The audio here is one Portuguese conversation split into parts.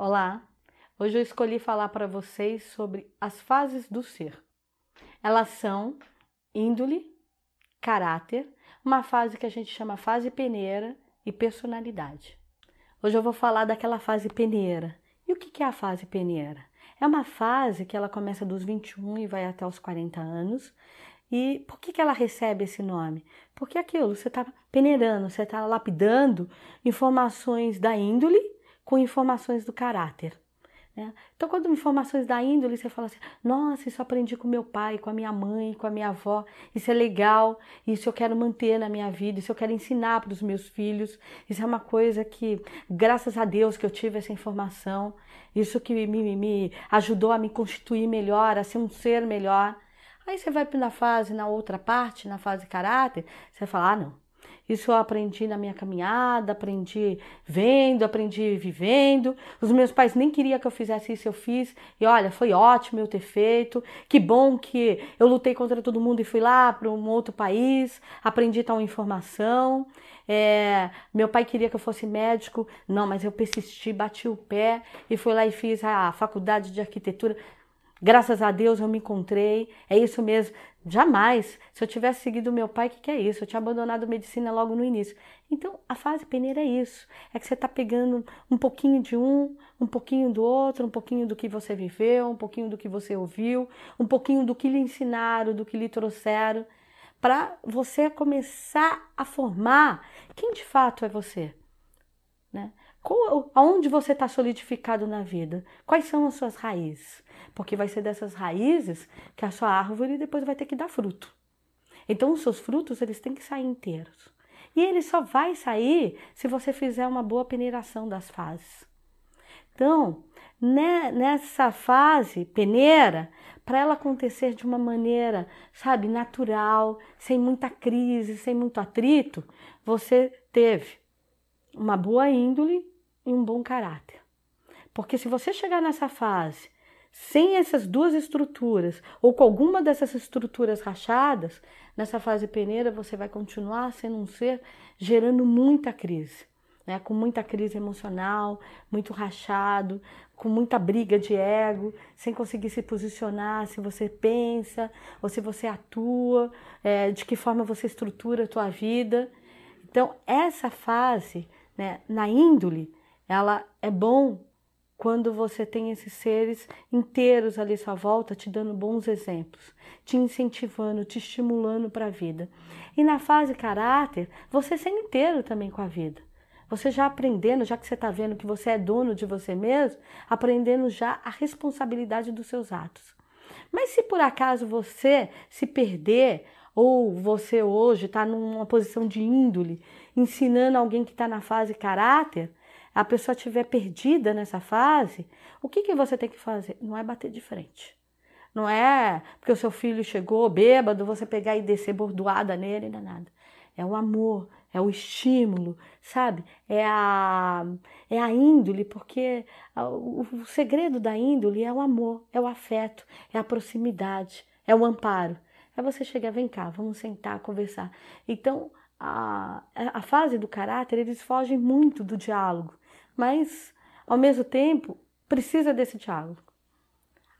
Olá, hoje eu escolhi falar para vocês sobre as fases do ser. Elas são índole, caráter, uma fase que a gente chama fase peneira e personalidade. Hoje eu vou falar daquela fase peneira. E o que é a fase peneira? É uma fase que ela começa dos 21 e vai até os 40 anos. E por que, que ela recebe esse nome? Porque é aquilo, você está peneirando, você está lapidando informações da índole com informações do caráter. Né? Então, quando informações da índole, você fala assim: nossa, isso aprendi com meu pai, com a minha mãe, com a minha avó, isso é legal, isso eu quero manter na minha vida, isso eu quero ensinar para os meus filhos, isso é uma coisa que, graças a Deus, que eu tive essa informação, isso que me, me ajudou a me constituir melhor, a ser um ser melhor. Aí você vai na fase, na outra parte, na fase caráter, você fala: ah, não isso eu aprendi na minha caminhada, aprendi vendo, aprendi vivendo. Os meus pais nem queriam que eu fizesse isso, eu fiz. E olha, foi ótimo eu ter feito. Que bom que eu lutei contra todo mundo e fui lá para um outro país, aprendi tal informação. É, meu pai queria que eu fosse médico, não, mas eu persisti, bati o pé e fui lá e fiz a faculdade de arquitetura. Graças a Deus eu me encontrei, é isso mesmo. Jamais, se eu tivesse seguido meu pai, o que, que é isso? Eu tinha abandonado medicina logo no início. Então, a fase peneira é isso: é que você está pegando um pouquinho de um, um pouquinho do outro, um pouquinho do que você viveu, um pouquinho do que você ouviu, um pouquinho do que lhe ensinaram, do que lhe trouxeram, para você começar a formar quem de fato é você. Né? Qual, aonde você está solidificado na vida? Quais são as suas raízes? Porque vai ser dessas raízes que a sua árvore depois vai ter que dar fruto. Então, os seus frutos eles têm que sair inteiros. E ele só vai sair se você fizer uma boa peneiração das fases. Então, né, nessa fase peneira, para ela acontecer de uma maneira, sabe, natural, sem muita crise, sem muito atrito, você teve uma boa índole e um bom caráter. Porque se você chegar nessa fase sem essas duas estruturas ou com alguma dessas estruturas rachadas, nessa fase peneira você vai continuar sendo um ser gerando muita crise. Né, com muita crise emocional, muito rachado, com muita briga de ego, sem conseguir se posicionar, se você pensa ou se você atua, é, de que forma você estrutura a tua vida. Então, essa fase, né, na índole, ela é bom quando você tem esses seres inteiros ali à sua volta, te dando bons exemplos, te incentivando, te estimulando para a vida. E na fase caráter, você sendo inteiro também com a vida. Você já aprendendo, já que você está vendo que você é dono de você mesmo, aprendendo já a responsabilidade dos seus atos. Mas se por acaso você se perder, ou você hoje está numa posição de índole, ensinando alguém que está na fase caráter, a pessoa estiver perdida nessa fase, o que, que você tem que fazer? Não é bater de frente. Não é porque o seu filho chegou bêbado, você pegar e descer bordoada nele, não é nada. É o amor, é o estímulo, sabe? É a, é a índole, porque o, o segredo da índole é o amor, é o afeto, é a proximidade, é o amparo. É você chegar, vem cá, vamos sentar, conversar. Então, a, a fase do caráter, eles fogem muito do diálogo mas ao mesmo tempo precisa desse diálogo.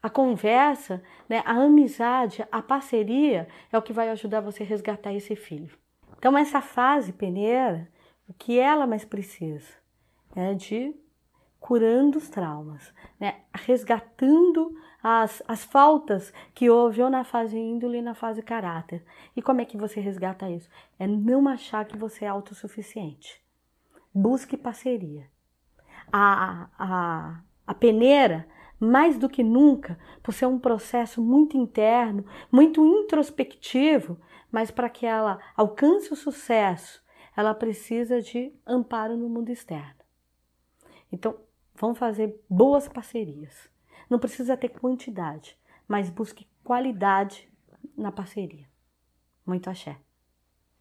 A conversa, né, a amizade, a parceria é o que vai ajudar você a resgatar esse filho. Então, essa fase peneira, o que ela mais precisa é de curando os traumas, né? resgatando as, as faltas que houve ou na fase índole e na fase caráter. E como é que você resgata isso? É não achar que você é autossuficiente. Busque parceria a, a, a peneira, mais do que nunca, por ser um processo muito interno, muito introspectivo, mas para que ela alcance o sucesso, ela precisa de amparo no mundo externo. Então, vamos fazer boas parcerias. Não precisa ter quantidade, mas busque qualidade na parceria. Muito axé.